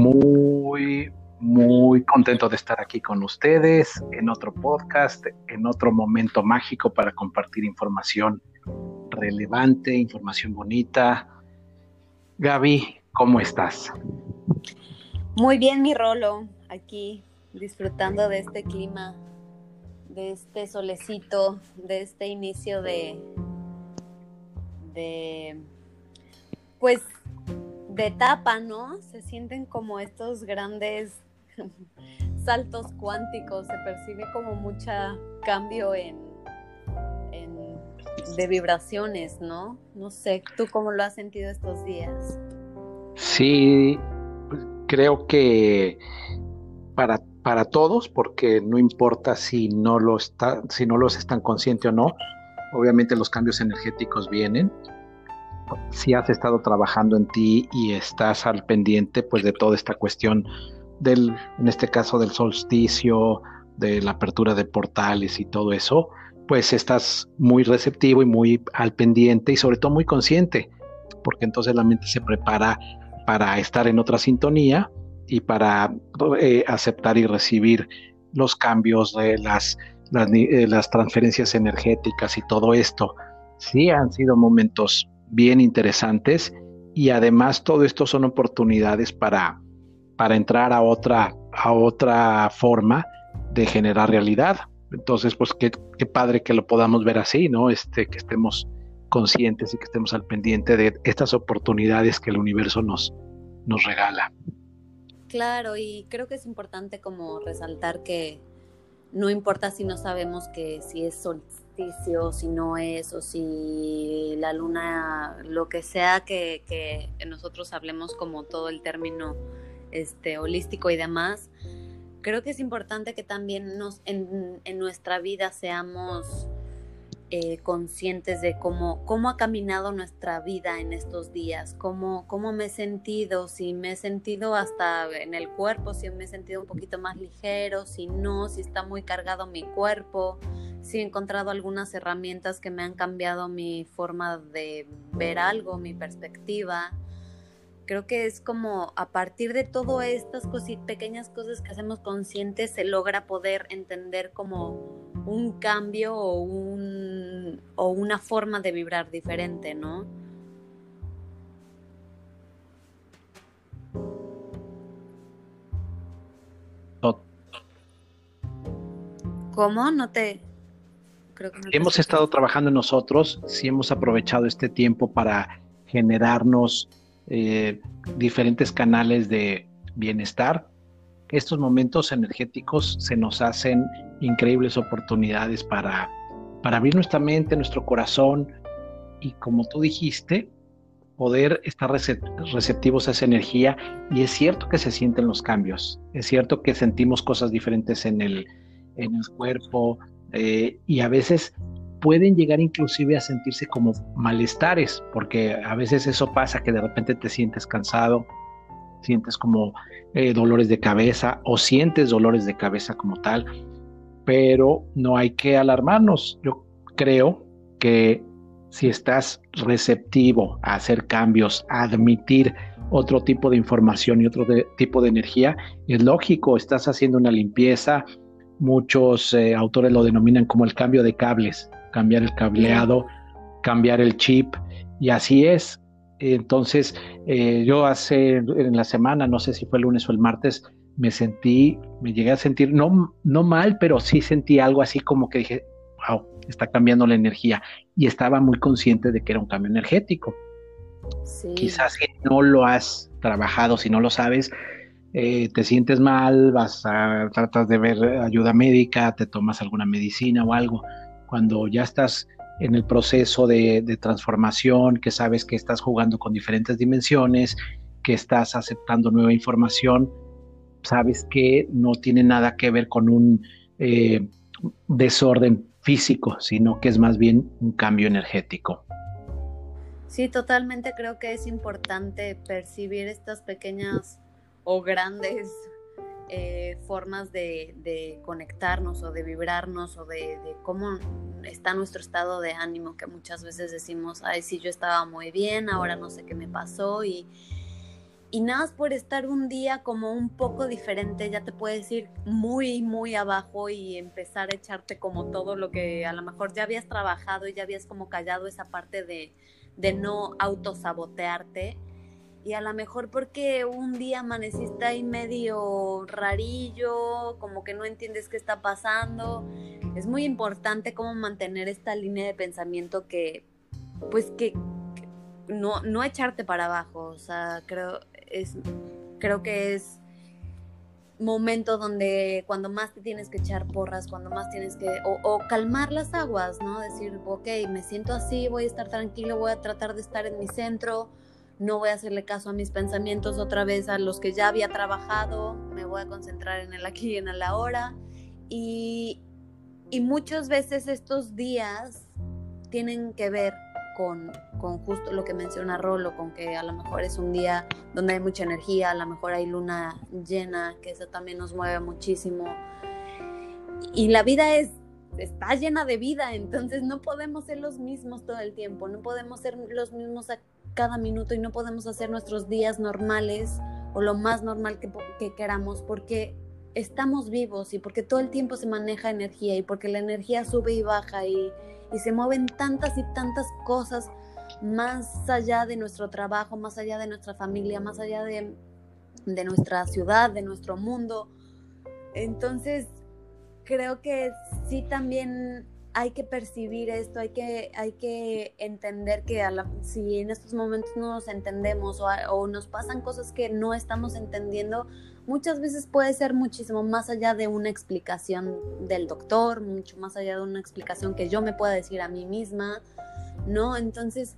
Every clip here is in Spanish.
muy, muy contento de estar aquí con ustedes en otro podcast, en otro momento mágico para compartir información relevante, información bonita. Gaby, ¿cómo estás? Muy bien, mi Rolo, aquí disfrutando de este clima, de este solecito, de este inicio de, de pues de etapa, ¿no? Se sienten como estos grandes saltos cuánticos, se percibe como mucha cambio en, de vibraciones, ¿no? No sé, ¿tú cómo lo has sentido estos días? Sí, creo que para, para todos, porque no importa si no, lo está, si no los están conscientes o no, obviamente los cambios energéticos vienen, si has estado trabajando en ti y estás al pendiente pues de toda esta cuestión del, en este caso del solsticio, de la apertura de portales y todo eso, pues estás muy receptivo y muy al pendiente y sobre todo muy consciente, porque entonces la mente se prepara para estar en otra sintonía y para eh, aceptar y recibir los cambios de las, eh, las transferencias energéticas y todo esto. Sí han sido momentos bien interesantes y además todo esto son oportunidades para, para entrar a otra, a otra forma de generar realidad. Entonces, pues qué, qué, padre que lo podamos ver así, ¿no? Este, que estemos conscientes y que estemos al pendiente de estas oportunidades que el universo nos, nos regala. Claro, y creo que es importante como resaltar que no importa si no sabemos que si es si no es, o si la luna, lo que sea que, que nosotros hablemos como todo el término este, holístico y demás, creo que es importante que también nos, en, en nuestra vida seamos eh, conscientes de cómo, cómo ha caminado nuestra vida en estos días, cómo, cómo me he sentido, si me he sentido hasta en el cuerpo, si me he sentido un poquito más ligero, si no, si está muy cargado mi cuerpo, si he encontrado algunas herramientas que me han cambiado mi forma de ver algo, mi perspectiva. Creo que es como a partir de todas estas pequeñas cosas que hacemos conscientes se logra poder entender como un cambio o, un, o una forma de vibrar diferente, ¿no? ¿Cómo? No te... Creo que hemos estado trabajando en nosotros, si hemos aprovechado este tiempo para generarnos eh, diferentes canales de bienestar, estos momentos energéticos se nos hacen increíbles oportunidades para, para abrir nuestra mente, nuestro corazón y como tú dijiste, poder estar receptivos a esa energía. Y es cierto que se sienten los cambios, es cierto que sentimos cosas diferentes en el, en el cuerpo eh, y a veces pueden llegar inclusive a sentirse como malestares, porque a veces eso pasa que de repente te sientes cansado, sientes como eh, dolores de cabeza o sientes dolores de cabeza como tal pero no hay que alarmarnos. Yo creo que si estás receptivo a hacer cambios, a admitir otro tipo de información y otro tipo de energía, es lógico, estás haciendo una limpieza. Muchos eh, autores lo denominan como el cambio de cables, cambiar el cableado, cambiar el chip, y así es. Entonces, eh, yo hace en la semana, no sé si fue el lunes o el martes, me sentí, me llegué a sentir, no, no mal, pero sí sentí algo así como que dije, wow, está cambiando la energía. Y estaba muy consciente de que era un cambio energético. Quizás si no lo has trabajado, si no lo sabes, eh, te sientes mal, vas a, tratas de ver ayuda médica, te tomas alguna medicina o algo. Cuando ya estás en el proceso de, transformación, que sabes que estás jugando con diferentes dimensiones, que estás aceptando nueva información, sabes que no tiene nada que ver con un eh, desorden físico, sino que es más bien un cambio energético. Sí, totalmente creo que es importante percibir estas pequeñas o grandes eh, formas de, conectarnos o de vibrarnos o de, cómo está nuestro estado de ánimo, que muchas veces decimos, ay, sí, yo estaba muy bien, ahora no sé qué me pasó y, y nada más por estar un día como un poco diferente, ya te puedes ir muy, muy abajo y empezar a echarte como todo lo que a lo mejor ya habías trabajado y ya habías como callado esa parte de, de no autosabotearte. Y a lo mejor porque un día amaneciste ahí medio rarillo, como que no entiendes qué está pasando. Es muy importante como mantener esta línea de pensamiento que, pues que, no, no echarte para abajo. O sea, creo, es, creo que es momento donde cuando más te tienes que echar porras, cuando más tienes que, o, calmar las aguas, ¿no? Decir, ok, me siento así, voy a estar tranquilo, voy a tratar de estar en mi centro, no voy a hacerle caso a mis pensamientos otra vez, a los que ya había trabajado, me voy a concentrar en el aquí y en el ahora. Y, y muchas veces estos días tienen que ver con, justo lo que menciona Rolo, con que a lo mejor es un día donde hay mucha energía, a lo mejor hay luna llena, que eso también nos mueve muchísimo. Y la vida es está llena de vida, entonces no podemos ser los mismos todo el tiempo, no podemos ser los mismos cada minuto y no podemos hacer nuestros días normales o lo más normal que, que queramos porque estamos vivos y porque todo el tiempo se maneja energía y porque la energía sube y baja y, y se mueven tantas y tantas cosas más allá de nuestro trabajo, más allá de nuestra familia, más allá de, de nuestra ciudad, de nuestro mundo. Entonces, creo que sí también hay que percibir esto, hay que, hay que entender que si en estos momentos no nos entendemos o, nos pasan cosas que no estamos entendiendo, muchas veces puede ser muchísimo más allá de una explicación del doctor, mucho más allá de una explicación que yo me pueda decir a mí misma, ¿no? Entonces,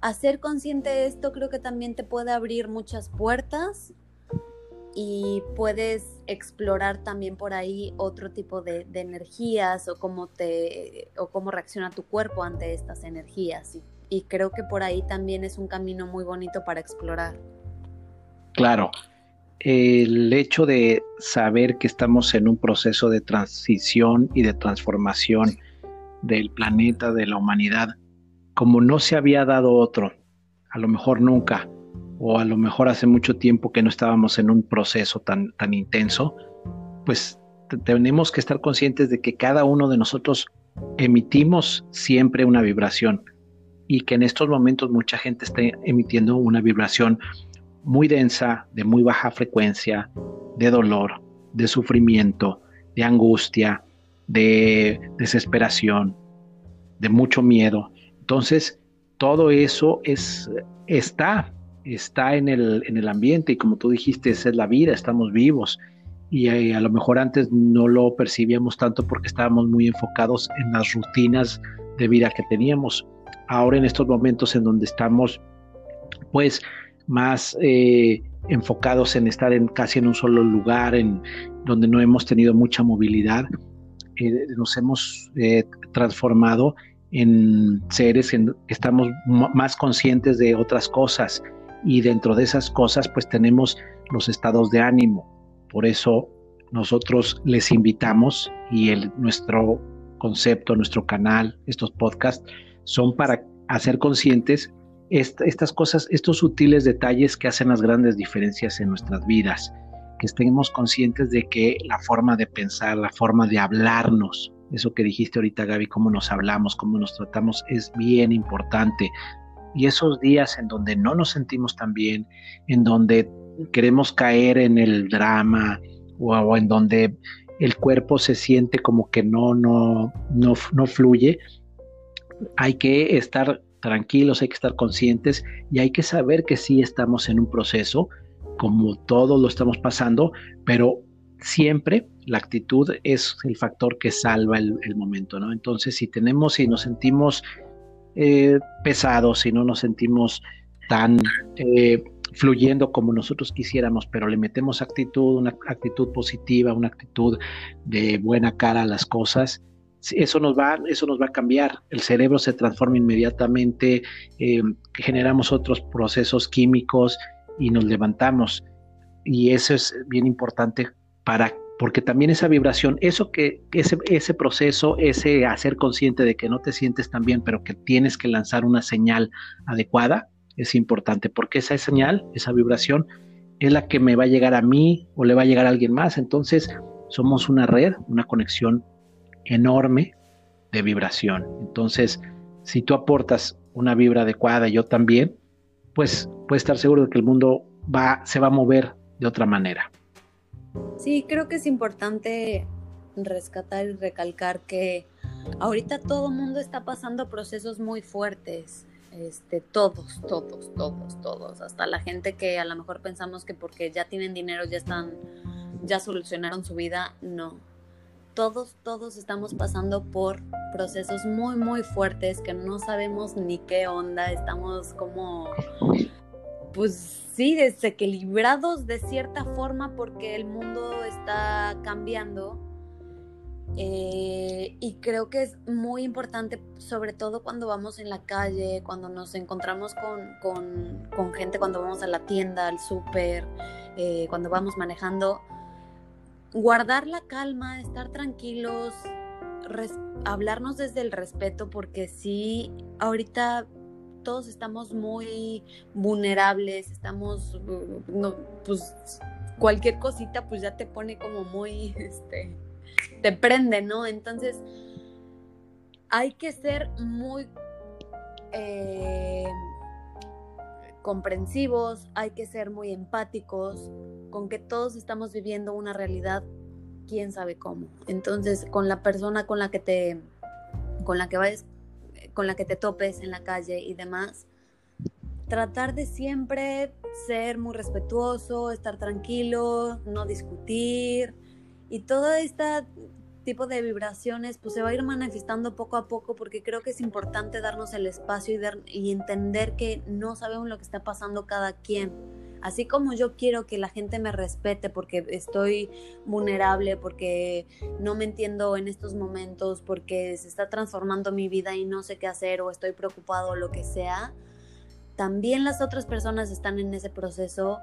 hacer consciente de esto creo que también te puede abrir muchas puertas y puedes explorar también por ahí otro tipo de, energías o cómo te o cómo reacciona tu cuerpo ante estas energías y creo que por ahí también es un camino muy bonito para explorar. Claro, el hecho de saber que estamos en un proceso de transición y de transformación del planeta, de la humanidad, como no se había dado otro, a lo mejor nunca, o a lo mejor hace mucho tiempo que no estábamos en un proceso tan, tan intenso, pues tenemos que estar conscientes de que cada uno de nosotros emitimos siempre una vibración y que en estos momentos mucha gente está emitiendo una vibración muy densa, de muy baja frecuencia, de dolor, de sufrimiento, de angustia, de desesperación, de mucho miedo. Entonces, todo eso es, está, está en el, en el ambiente y como tú dijiste, esa es la vida, estamos vivos. Y eh, a lo mejor antes no lo percibíamos tanto porque estábamos muy enfocados en las rutinas de vida que teníamos. Ahora en estos momentos en donde estamos, pues más eh, enfocados en estar en casi en un solo lugar, en donde no hemos tenido mucha movilidad, eh, nos hemos eh, transformado en seres que estamos más conscientes de otras cosas y dentro de esas cosas pues tenemos los estados de ánimo. Por eso nosotros les invitamos y el, nuestro concepto, nuestro canal, estos podcasts son para hacer conscientes estas cosas, estos sutiles detalles que hacen las grandes diferencias en nuestras vidas, que estemos conscientes de que la forma de pensar, la forma de hablarnos, eso que dijiste ahorita Gaby, cómo nos hablamos, cómo nos tratamos, es bien importante. Y esos días en donde no nos sentimos tan bien, en donde queremos caer en el drama o, en donde el cuerpo se siente como que no, no, no, no fluye, hay que estar tranquilos, hay que estar conscientes y hay que saber que sí estamos en un proceso, como todos lo estamos pasando, pero siempre la actitud es el factor que salva el, momento, ¿no? Entonces, si tenemos, si nos sentimos eh, pesados, si no nos sentimos tan eh, fluyendo como nosotros quisiéramos, pero le metemos actitud, una actitud positiva, una actitud de buena cara a las cosas, eso nos va, eso nos va a cambiar. El cerebro se transforma inmediatamente, eh, generamos otros procesos químicos y nos levantamos. Y eso es bien importante para, porque también esa vibración, eso que, ese, ese proceso, ese hacer consciente de que no te sientes tan bien, pero que tienes que lanzar una señal adecuada, es importante, porque esa señal, esa vibración, es la que me va a llegar a mí o le va a llegar a alguien más. Entonces, somos una red, una conexión enorme de vibración. Entonces, si tú aportas una vibra adecuada, yo también, pues puedes estar seguro de que el mundo va, se va a mover de otra manera. Sí, creo que es importante rescatar y recalcar que ahorita todo el mundo está pasando procesos muy fuertes. Este, todos, todos, todos, todos, hasta la gente que a lo mejor pensamos que porque ya tienen dinero ya están, ya solucionaron su vida, no. Todos, todos estamos pasando por procesos muy, muy fuertes que no sabemos ni qué onda, estamos como, pues sí, desequilibrados de cierta forma porque el mundo está cambiando eh, y creo que es muy importante, sobre todo cuando vamos en la calle, cuando nos encontramos con, gente, cuando vamos a la tienda, al súper, eh, cuando vamos manejando, guardar la calma, estar tranquilos, hablarnos desde el respeto, porque sí, ahorita todos estamos muy vulnerables, estamos, no, pues cualquier cosita pues ya te pone como muy, este, te prende, ¿no? Entonces, hay que ser muy eh, comprensivos, hay que ser muy empáticos, con que todos estamos viviendo una realidad, quién sabe cómo. Entonces, con la persona con la que te, con la que vayas, con la que te topes en la calle y demás, tratar de siempre ser muy respetuoso, estar tranquilo, no discutir, y todo este tipo de vibraciones pues se va a ir manifestando poco a poco porque creo que es importante darnos el espacio y, y entender que no sabemos lo que está pasando cada quien. Así como yo quiero que la gente me respete porque estoy vulnerable, porque no me entiendo en estos momentos, porque se está transformando mi vida y no sé qué hacer o estoy preocupado o lo que sea, también las otras personas están en ese proceso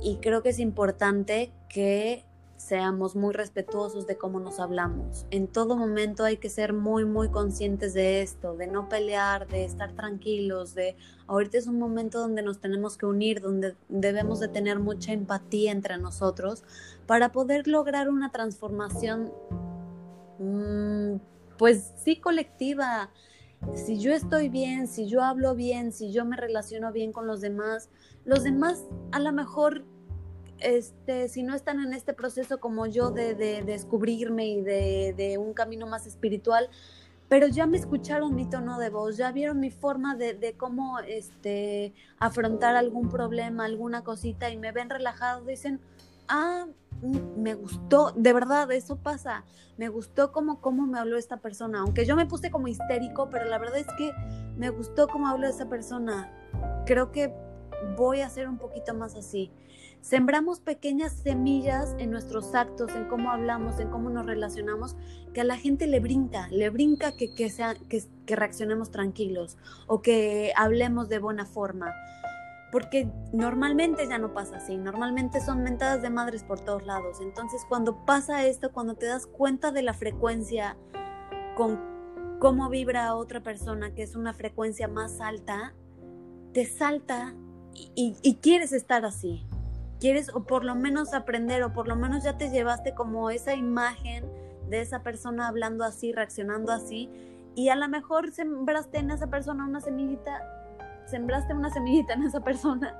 y creo que es importante que seamos muy respetuosos de cómo nos hablamos. En todo momento hay que ser muy, muy conscientes de esto, de no pelear, de estar tranquilos, de ahorita es un momento donde nos tenemos que unir, donde debemos de tener mucha empatía entre nosotros para poder lograr una transformación, mm, pues sí, colectiva. Si yo estoy bien, si yo hablo bien, si yo me relaciono bien con los demás, los demás a lo mejor este, si no están en este proceso como yo de, descubrirme y de, un camino más espiritual, pero ya me escucharon mi tono de voz, ya vieron mi forma de, cómo este, afrontar algún problema, alguna cosita y me ven relajado, dicen, ah, mm, me gustó, de verdad, eso pasa, me gustó como cómo me habló esta persona, aunque yo me puse como histérico, pero la verdad es que me gustó cómo habló esa persona, creo que voy a ser un poquito más así. Sembramos pequeñas semillas en nuestros actos, en cómo hablamos, en cómo nos relacionamos, que a la gente le brinca, le brinca que, que, sea, que, que reaccionemos tranquilos o que hablemos de buena forma. Porque normalmente ya no pasa así, normalmente son mentadas de madres por todos lados. Entonces cuando pasa esto, cuando te das cuenta de la frecuencia con cómo vibra otra persona, que es una frecuencia más alta, te salta y, quieres estar así. Quieres o por lo menos aprender o por lo menos ya te llevaste como esa imagen de esa persona hablando así, reaccionando así y a lo mejor sembraste en esa persona una semillita, sembraste una semillita en esa persona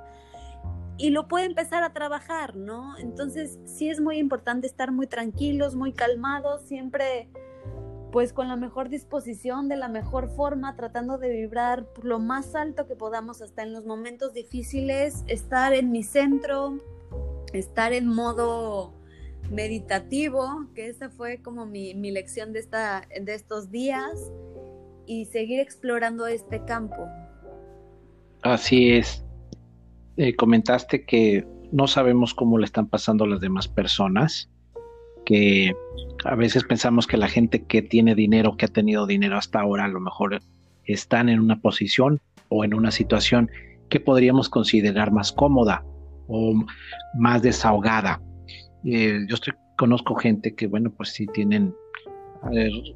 y lo puede empezar a trabajar, ¿no? Entonces sí es muy importante estar muy tranquilos, muy calmados, siempre pues con la mejor disposición, de la mejor forma, tratando de vibrar lo más alto que podamos hasta en los momentos difíciles, estar en mi centro, estar en modo meditativo, que esa fue como mi, lección de, esta, de estos días, y seguir explorando este campo. Así es. Eh, comentaste que no sabemos cómo le están pasando las demás personas, que a veces pensamos que la gente que tiene dinero, que ha tenido dinero hasta ahora, a lo mejor están en una posición o en una situación que podríamos considerar más cómoda o más desahogada. Eh, yo estoy, conozco gente que, bueno, pues sí tienen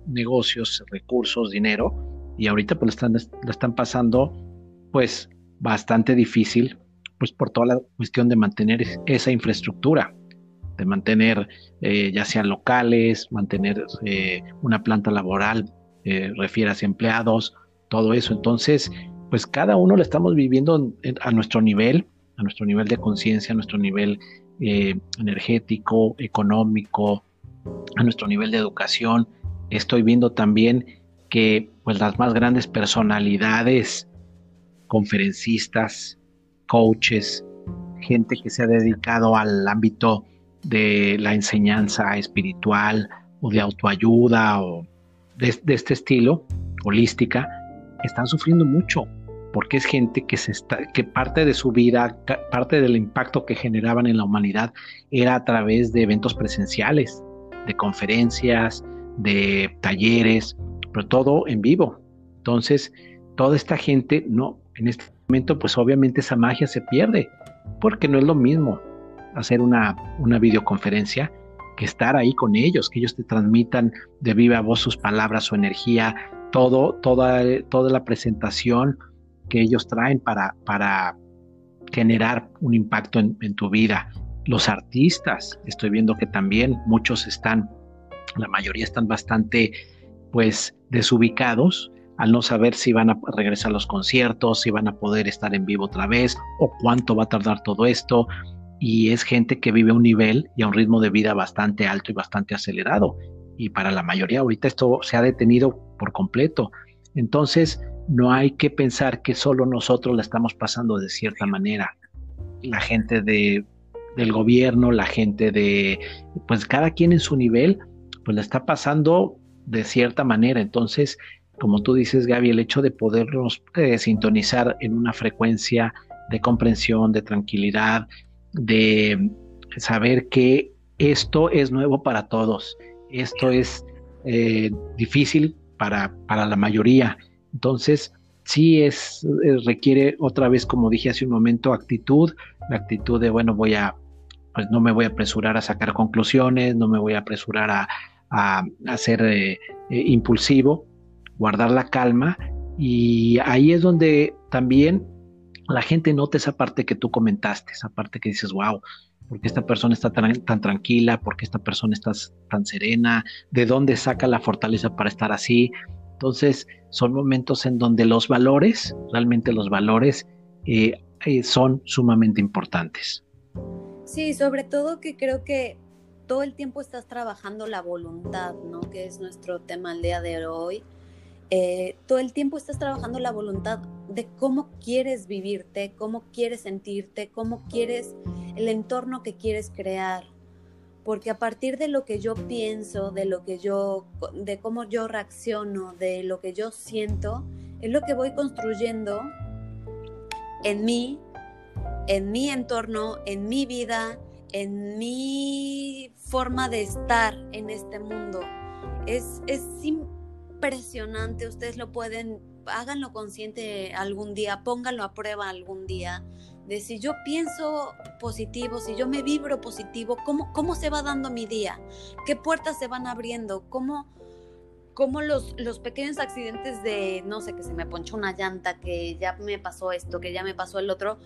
negocios, recursos, dinero, y ahorita pues están, lo están pasando pues bastante difícil pues por toda la cuestión de mantener esa infraestructura, de mantener eh, ya sean locales, mantener eh, una planta laboral, eh, refieras empleados, todo eso. Entonces, pues cada uno lo estamos viviendo a nuestro nivel, a nuestro nivel de conciencia, a nuestro nivel energético, económico, a nuestro nivel de educación. Estoy viendo también que pues las más grandes personalidades, conferencistas, coaches, gente que se ha dedicado al ámbito de la enseñanza espiritual o de autoayuda o de, este estilo, holística, están sufriendo mucho porque es gente que, se está, que parte de su vida, parte del impacto que generaban en la humanidad era a través de eventos presenciales, de conferencias, de talleres, pero todo en vivo. Entonces, toda esta gente, no, en este momento, pues obviamente esa magia se pierde, porque no es lo mismo hacer una, una videoconferencia que estar ahí con ellos, que ellos te transmitan de viva voz sus palabras, su energía, todo, toda, toda la presentación que ellos traen para, para generar un impacto en, tu vida. Los artistas, estoy viendo que también muchos están, la mayoría están bastante pues desubicados al no saber si van a regresar a los conciertos, si van a poder estar en vivo otra vez o cuánto va a tardar todo esto y es gente que vive a un nivel y a un ritmo de vida bastante alto y bastante acelerado. Y para la mayoría ahorita esto se ha detenido por completo. Entonces, no hay que pensar que solo nosotros la estamos pasando de cierta manera. La gente de, del gobierno, la gente de, pues cada quien en su nivel, pues la está pasando de cierta manera. Entonces, como tú dices, Gaby, el hecho de podernos eh, sintonizar en una frecuencia de comprensión, de tranquilidad, de saber que esto es nuevo para todos, esto es eh, difícil para, para, la mayoría. Entonces, sí es, eh, requiere otra vez, como dije hace un momento, actitud, la actitud de, bueno, voy a, pues no me voy a apresurar a sacar conclusiones, no me voy a apresurar a, a, ser eh, impulsivo, guardar la calma y ahí es donde también la gente nota esa parte que tú comentaste, esa parte que dices, wow, porque esta persona está tan, tranquila, porque esta persona está tan serena, de dónde saca la fortaleza para estar así. Entonces, son momentos en donde los valores, realmente los valores, eh, eh, son sumamente importantes. Sí, sobre todo que creo que todo el tiempo estás trabajando la voluntad, ¿no? Que es nuestro tema el día de hoy. Eh, todo el tiempo estás trabajando la voluntad de cómo quieres vivirte, cómo quieres sentirte, cómo quieres el entorno que quieres crear. Porque a partir de lo que yo pienso, de lo que yo, de cómo yo reacciono, de lo que yo siento, es lo que voy construyendo en mí, en mi entorno, en mi vida, en mi forma de estar en este mundo. Es, es, impresionante, ustedes lo pueden, háganlo consciente algún día, pónganlo a prueba algún día, de si yo pienso positivo, si yo me vibro positivo, ¿cómo, cómo se va dando mi día? ¿Qué puertas se van abriendo? ¿Cómo, cómo los, los pequeños accidentes de, no sé, que se me ponchó una llanta, que ya me pasó esto, que ya me pasó el otro,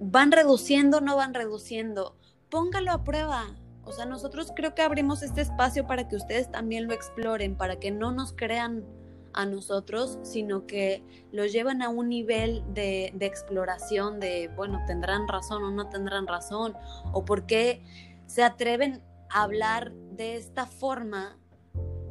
van reduciendo, no van reduciendo? Póngalo a prueba, o sea, nosotros creo que abrimos este espacio para que ustedes también lo exploren, para que no nos crean a nosotros, sino que lo llevan a un nivel de, exploración de, bueno, tendrán razón o no tendrán razón, o por qué se atreven a hablar de esta forma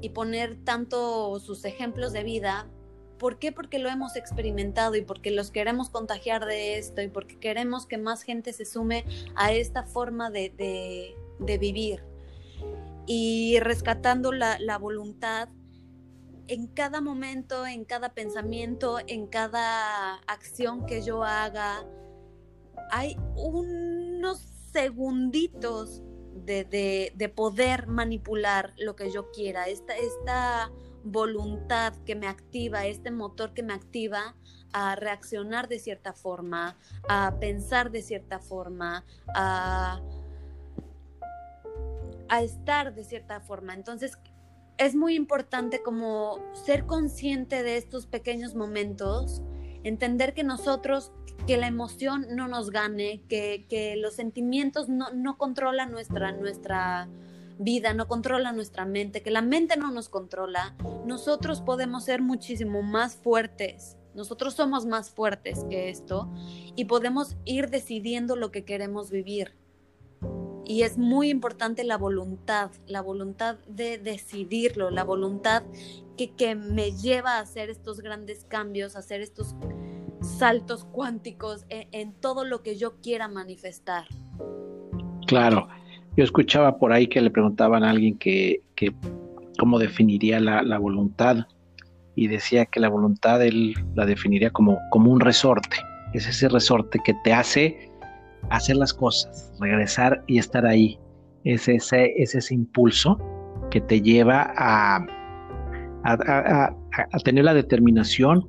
y poner tanto sus ejemplos de vida. ¿Por qué? Porque lo hemos experimentado y porque los queremos contagiar de esto y porque queremos que más gente se sume a esta forma de, de vivir y rescatando la, voluntad en cada momento, en cada pensamiento, en cada acción que yo haga. Hay unos segunditos de, poder manipular lo que yo quiera, esta, esta voluntad que me activa, este motor que me activa a reaccionar de cierta forma, a pensar de cierta forma, a a estar de cierta forma. Entonces, es muy importante como ser consciente de estos pequeños momentos entender que nosotros, que la emoción no nos gane, que, que los sentimientos no, no controlan nuestra, nuestra vida, no controla nuestra mente, que la mente no nos controla, nosotros podemos ser muchísimo más fuertes. Nosotros somos más fuertes que esto y podemos ir decidiendo lo que queremos vivir. Y es muy importante la voluntad, la voluntad de decidirlo, la voluntad que, que me lleva a hacer estos grandes cambios, a hacer estos saltos cuánticos en, en todo lo que yo quiera manifestar. Claro, yo escuchaba por ahí que le preguntaban a alguien que, cómo definiría la, voluntad y decía que la voluntad él la definiría como, como un resorte. Es ese resorte que te hace hacer las cosas, regresar y estar ahí. Es ese, es ese impulso que te lleva a, a, tener la determinación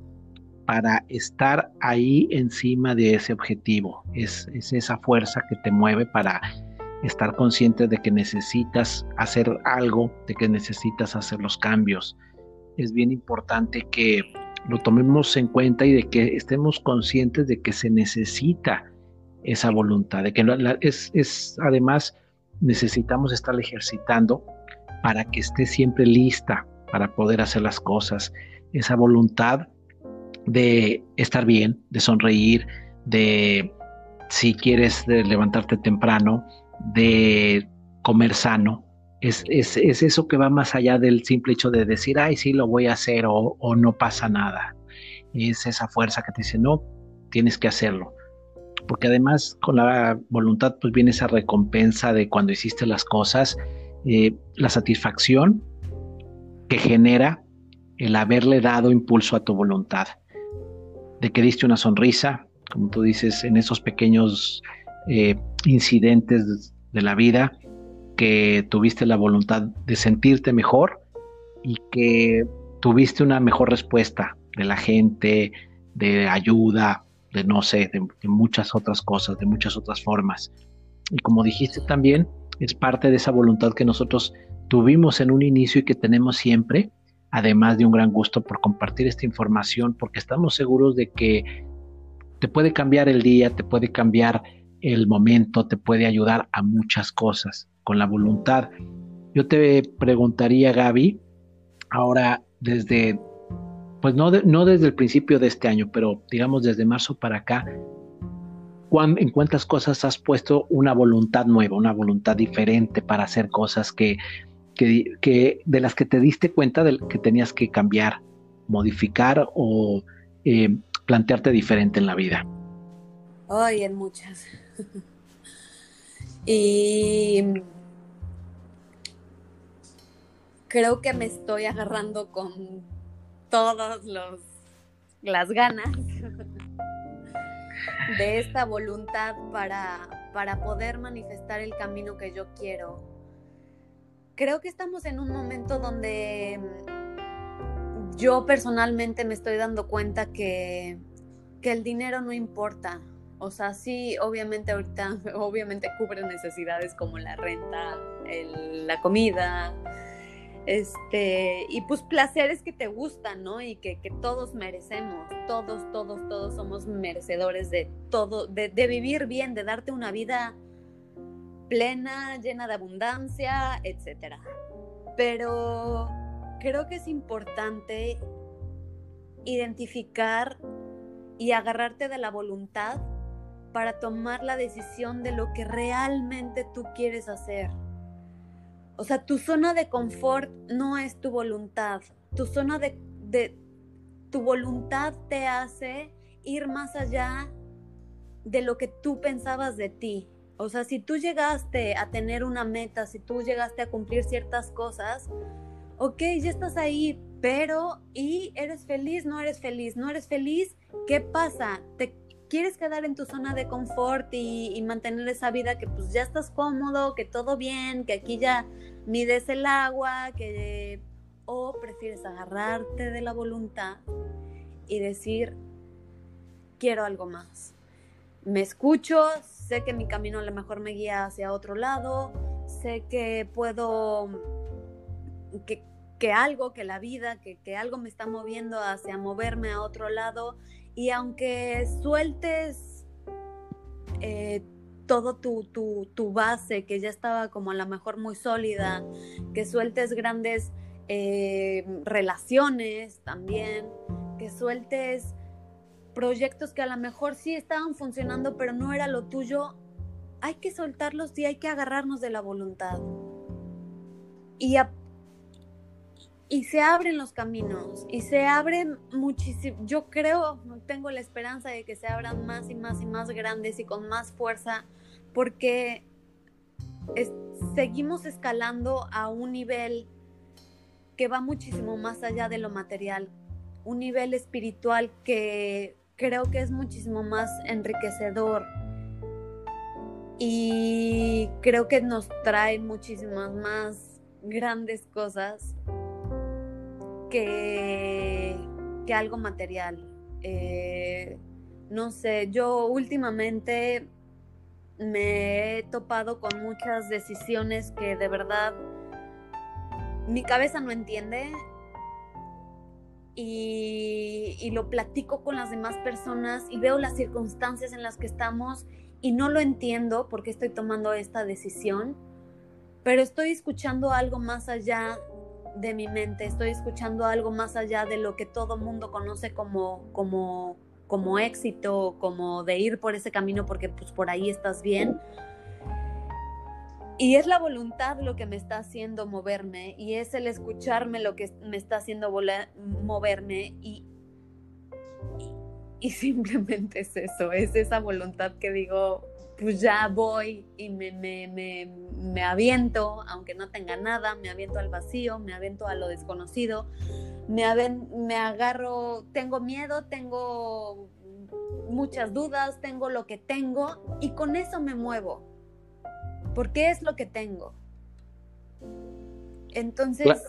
para estar ahí encima de ese objetivo. Es, es esa fuerza que te mueve para estar consciente de que necesitas hacer algo, de que necesitas hacer los cambios. Es bien importante que lo tomemos en cuenta y de que estemos conscientes de que se necesita esa voluntad, de que es, es además necesitamos estar ejercitando para que esté siempre lista para poder hacer las cosas. Esa voluntad de estar bien, de sonreír, de si quieres levantarte temprano, de comer sano. Es, es, eso que va más allá del simple hecho de decir, ay, sí, lo voy a hacer o, no pasa nada. Es esa fuerza que te dice, no, tienes que hacerlo. Porque además con la voluntad pues viene esa recompensa de cuando hiciste las cosas, eh, la satisfacción que genera el haberle dado impulso a tu voluntad. De que diste una sonrisa, como tú dices, en esos pequeños eh, incidentes de la vida que tuviste la voluntad de sentirte mejor y que tuviste una mejor respuesta de la gente, de ayuda, de no sé, de, muchas otras cosas, de muchas otras formas. Y como dijiste también, es parte de esa voluntad que nosotros tuvimos en un inicio y que tenemos siempre, además de un gran gusto por compartir esta información, porque estamos seguros de que te puede cambiar el día, te puede cambiar el momento te puede ayudar a muchas cosas con la voluntad. Yo te preguntaría, Gaby, ahora desde, pues no, no desde el principio de este año, pero digamos desde marzo para acá, ¿en cuántas cosas has puesto una voluntad nueva, una voluntad diferente para hacer cosas que, que, de las que te diste cuenta de que tenías que cambiar, modificar o eh, plantearte diferente en la vida? Ay, en muchas. y creo que me estoy agarrando con todas las ganas de esta voluntad para, para poder manifestar el camino que yo quiero. Creo que estamos en un momento donde yo personalmente me estoy dando cuenta que, que el dinero no importa. O sea, sí, obviamente ahorita, obviamente cubre necesidades como la renta, la comida, este, y pues placeres que te gustan, ¿no? Y que, todos merecemos, todos, todos, todos somos merecedores de todo, de, de vivir bien, de darte una vida plena, llena de abundancia, etc. Pero creo que es importante identificar y agarrarte de la voluntad para tomar la decisión de lo que realmente tú quieres hacer. O sea, tu zona de confort no es tu voluntad. Tu zona de, tu voluntad te hace ir más allá de lo que tú pensabas de ti. O sea, si tú llegaste a tener una meta, si tú llegaste a cumplir ciertas cosas, ok, ya estás ahí, pero ¿y eres feliz? ¿No eres feliz? ¿No eres feliz? ¿Qué pasa? ¿Te quieres quedar en tu zona de confort y, mantener esa vida que pues ya estás cómodo, que todo bien, que aquí ya mides el agua, que o prefieres agarrarte de la voluntad y decir quiero algo más. Me escucho, sé que mi camino a lo mejor me guía hacia otro lado, sé que puedo que, algo, que la vida, que, que algo me está moviendo hacia moverme a otro lado Y aunque sueltes eh, todo tu, tu, base, que ya estaba como a lo mejor muy sólida, que sueltes grandes eh, relaciones también, que sueltes proyectos que a lo mejor sí estaban funcionando, pero no era lo tuyo, hay que soltarlos y hay que agarrarnos de la voluntad. Y, y se abren los caminos y se abren muchísimo. Yo creo, tengo la esperanza de que se abran más y más y más grandes y con más fuerza, porque seguimos escalando a un nivel que va muchísimo más allá de lo material, un nivel espiritual que creo que es muchísimo más enriquecedor y creo que nos trae muchísimas más grandes cosas que, que algo material. Eh, no sé, yo últimamente me he topado con muchas decisiones que de verdad mi cabeza no entiende y, y, lo platico con las demás personas y veo las circunstancias en las que estamos y no lo entiendo porque estoy tomando esta decisión, pero estoy escuchando algo más allá de mi mente, estoy escuchando algo más allá de lo que todo mundo conoce como, como, como éxito, como de ir por ese camino porque pues por ahí estás bien. Y es la voluntad lo que me está haciendo moverme y es el escucharme lo que me está haciendo moverme y, y, simplemente es eso, es esa voluntad que digo, pues ya voy y me, me, me, me, aviento, aunque no tenga nada, me aviento al vacío, me aviento a lo desconocido, me, me agarro, tengo miedo, tengo muchas dudas, tengo lo que tengo y con eso me muevo, porque es lo que tengo. Entonces,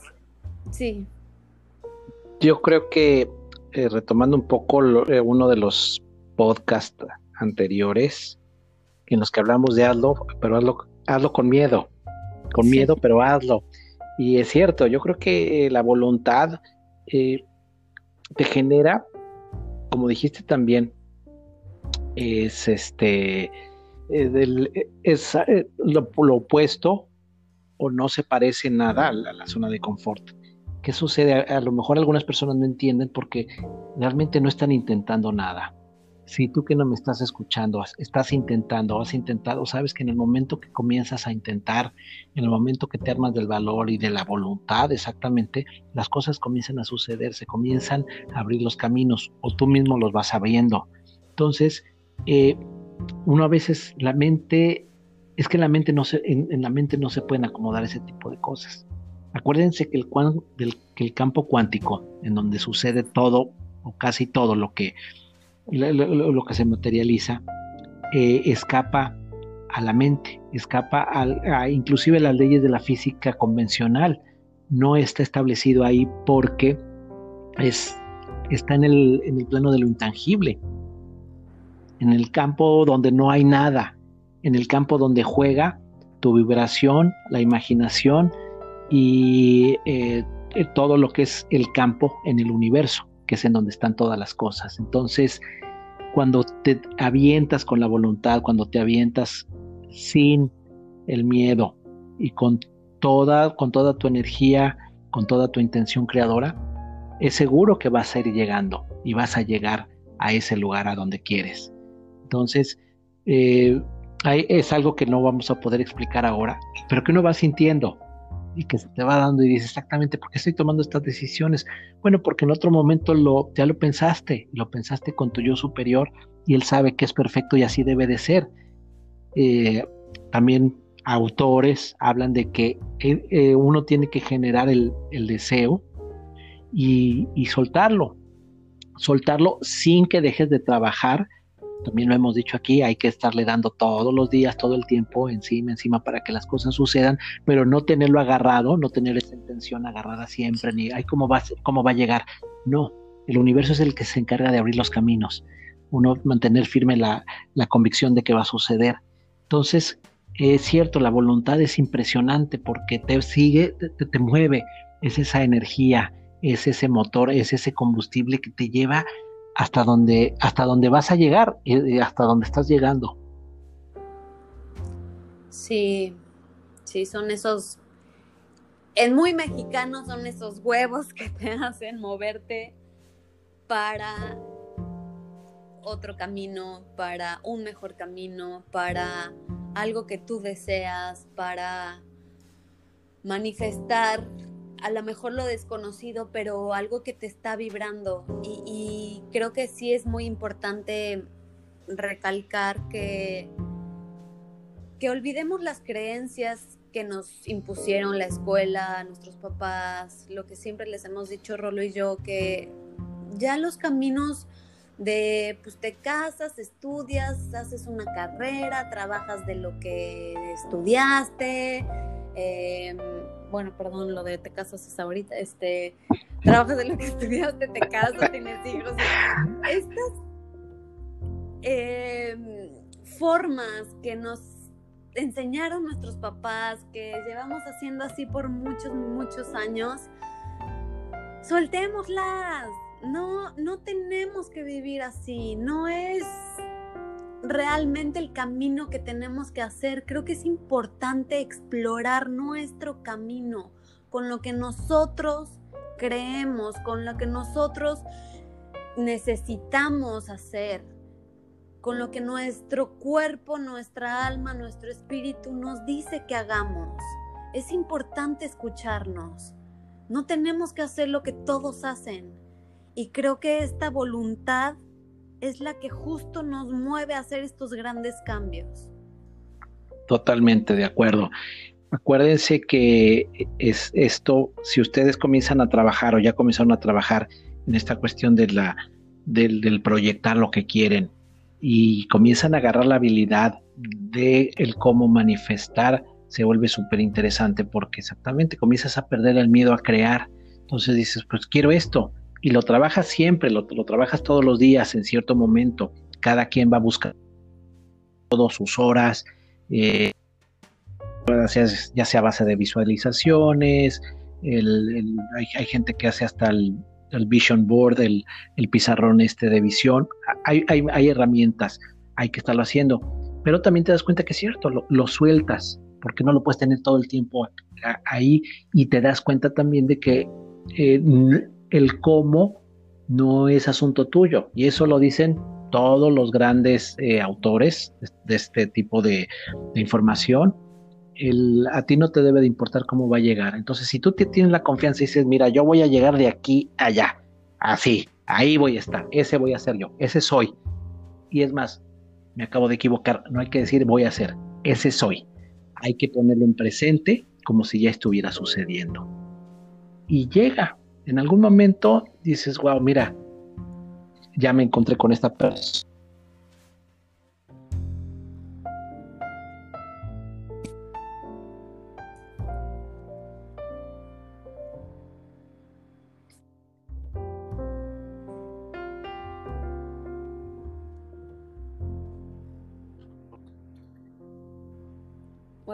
sí. Yo creo que eh, retomando un poco eh, uno de los podcasts anteriores, en los que hablamos de hazlo, pero hazlo, hazlo con miedo, con miedo, pero hazlo. Y es cierto, yo creo que eh, la voluntad eh, te genera, como dijiste también, es este, eh, es lo, opuesto o no se parece nada a la, zona de confort. ¿Qué sucede? a, lo mejor algunas personas no entienden porque realmente no están intentando nada si tú que no me estás escuchando, estás intentando, has intentado, sabes que en el momento que comienzas a intentar, en el momento que te armas del valor y de la voluntad, exactamente, las cosas comienzan a suceder, se comienzan a abrir los caminos o tú mismo los vas abriendo. Entonces, eh, uno a veces la mente, es que la mente no se, en, la mente no se pueden acomodar ese tipo de cosas. Acuérdense que el, que el campo cuántico, en donde sucede todo o casi todo lo que lo, que se materializa, eh, escapa a la mente, escapa a, inclusive las leyes de la física convencional. No está establecido ahí porque es, está en el, en el plano de lo intangible, en el campo donde no hay nada, en el campo donde juega tu vibración, la imaginación y eh, todo lo que es el campo en el universo que es en donde están todas las cosas. Entonces, cuando te avientas con la voluntad, cuando te avientas sin el miedo y con toda, con toda tu energía, con toda tu intención creadora, es seguro que vas a ir llegando y vas a llegar a ese lugar a donde quieres. Entonces, eh, es algo que no vamos a poder explicar ahora, pero que uno va sintiendo y que se te va dando y dices exactamente por qué estoy tomando estas decisiones. Bueno, porque en otro momento lo, ya lo pensaste, lo pensaste con tu yo superior y él sabe que es perfecto y así debe de ser. Eh, también autores hablan de que eh, eh, uno tiene que generar el, deseo y, y soltarlo, soltarlo sin que dejes de trabajar también lo hemos dicho aquí, hay que estarle dando todos los días, todo el tiempo, encima, encima, para que las cosas sucedan, pero no tenerlo agarrado, no tener esa intención agarrada siempre, ni, ay, ¿cómo va, cómo va a llegar? No, el universo es el que se encarga de abrir los caminos, uno mantener firme la, convicción de que va a suceder. Entonces, es cierto, la voluntad es impresionante porque te sigue, te, te mueve, es esa energía, es ese motor, es ese combustible que te lleva hasta dónde, hasta vas a llegar y hasta dónde estás llegando. Sí, sí, son esos, en muy mexicano son esos huevos que te hacen moverte para otro camino, para un mejor camino, para algo que tú deseas, para manifestar a lo mejor lo desconocido, pero algo que te está vibrando. Y, creo que sí es muy importante recalcar que, que olvidemos las creencias que nos impusieron la escuela, nuestros papás, lo que siempre les hemos dicho Rolo y yo, que ya los caminos de, pues te casas, estudias, haces una carrera, trabajas de lo que estudiaste, em, bueno, perdón, lo de te casas es ahorita, este, trabajas de lo que estudiaste, te casas, tienes hijos. Estas em, formas que nos enseñaron nuestros papás, que llevamos haciendo así por muchos, muchos años, soltémoslas. No, no tenemos que vivir así, no es realmente el camino que tenemos que hacer. Creo que es importante explorar nuestro camino con lo que nosotros creemos, con lo que nosotros necesitamos hacer, con lo que nuestro cuerpo, nuestra alma, nuestro espíritu nos dice que hagamos. Es importante escucharnos. No tenemos que hacer lo que todos hacen. Y creo que esta voluntad es la que justo nos mueve a hacer estos grandes cambios. Totalmente de acuerdo. Acuérdense que es esto, si ustedes comienzan a trabajar o ya comenzaron a trabajar en esta cuestión de la, del, proyectar lo que quieren y comienzan a agarrar la habilidad de el cómo manifestar, se vuelve súper interesante porque exactamente comienzas a perder el miedo a crear. Entonces dices, pues quiero esto, y lo trabajas siempre, lo, trabajas todos los días en cierto momento. Cada quien va a buscar todas sus horas, eh, ya sea a base de visualizaciones, hay, gente que hace hasta el, vision board, el, pizarrón este de visión. Hay, hay, herramientas, hay que estarlo haciendo. Pero también te das cuenta que es cierto, lo, sueltas, porque no lo puedes tener todo el tiempo ahí y te das cuenta también de que eh, el cómo no es asunto tuyo. Y eso lo dicen todos los grandes eh, autores de, este tipo de, información. a ti no te debe de importar cómo va a llegar. Entonces, si tú te tienes la confianza y dices, mira, yo voy a llegar de aquí a allá, así, ahí voy a estar, ese voy a ser yo, ese soy. Y es más, me acabo de equivocar, no hay que decir voy a ser, ese soy. Hay que ponerlo en presente como si ya estuviera sucediendo. Y llega, en algún momento dices, wow, mira, ya me encontré con esta persona.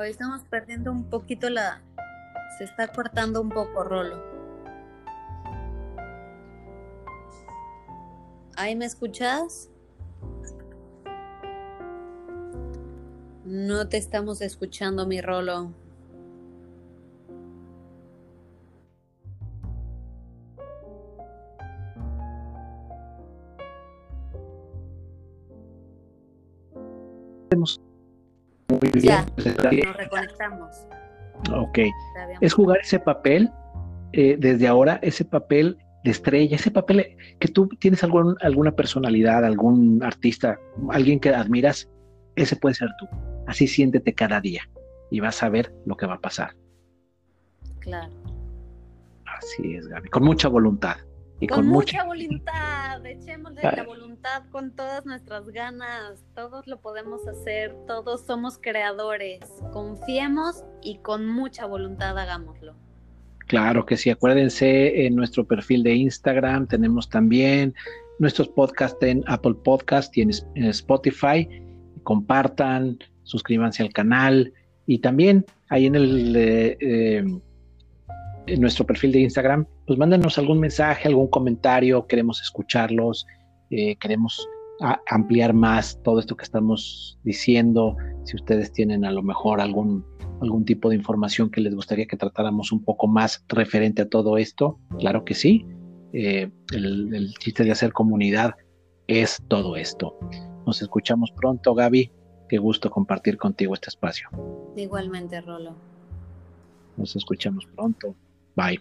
Estamos perdiendo un poquito la... Se está cortando un poco, Rolo. ¿Ahí me escuchas? No te estamos escuchando, mi rolo. Ya, nos reconectamos. Ok. Es jugar ese papel, eh, desde ahora, ese papel de estrella, ese papel que tú tienes algún, alguna personalidad, algún artista, alguien que admiras, ese puede ser tú. Así siéntete cada día y vas a ver lo que va a pasar. Claro. Así es, Gaby, con mucha voluntad. Y con, mucha, voluntad, echémosle la voluntad con todas nuestras ganas, todos lo podemos hacer, todos somos creadores, confiemos y con mucha voluntad hagámoslo. Claro que sí, acuérdense en nuestro perfil de Instagram tenemos también nuestros podcasts en Apple Podcast y en, Spotify. Compartan, suscríbanse al canal y también ahí en el eh, em, nuestro perfil de Instagram, pues mándenos algún mensaje, algún comentario, queremos escucharlos. eh, queremos ampliar más todo esto que estamos diciendo, si ustedes tienen a lo mejor algún, algún tipo de información que les gustaría que tratáramos un poco más referente a todo esto, claro que sí. Eh, el, el chiste de hacer comunidad es todo esto. Nos escuchamos pronto, Gaby. Qué gusto compartir contigo este espacio. Igualmente, Rolo. Nos escuchamos pronto. Bye.